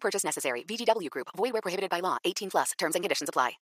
Purchase necessary. VGW Group. Void where prohibited by law. 18 plus. Terms and conditions apply.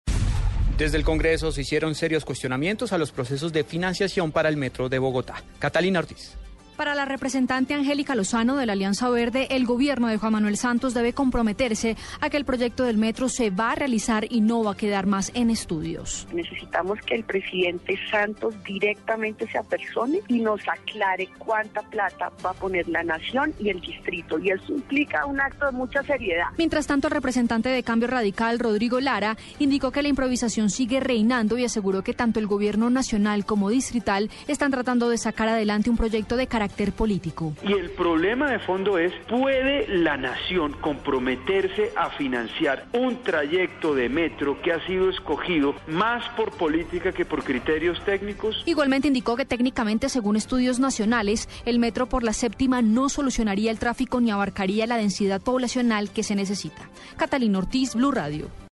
Desde el Congreso se hicieron serios cuestionamientos a los procesos de financiación para el Metro de Bogotá. Catalina Ortiz. Para la representante Angélica Lozano de la Alianza Verde, el gobierno de Juan Manuel Santos debe comprometerse a que el proyecto del metro se va a realizar y no va a quedar más en estudios. Necesitamos que el presidente Santos directamente se apersone y nos aclare cuánta plata va a poner la nación y el distrito. Y eso implica un acto de mucha seriedad. Mientras tanto, el representante de Cambio Radical, Rodrigo Lara, indicó que la improvisación sigue reinando y aseguró que tanto el gobierno nacional como distrital están tratando de sacar adelante un proyecto de carácter político. Y el problema de fondo es, ¿puede la nación comprometerse a financiar un trayecto de metro que ha sido escogido más por política que por criterios técnicos? Igualmente indicó que técnicamente, según estudios nacionales, el metro por la séptima no solucionaría el tráfico ni abarcaría la densidad poblacional que se necesita. Catalina Ortiz, Blue Radio.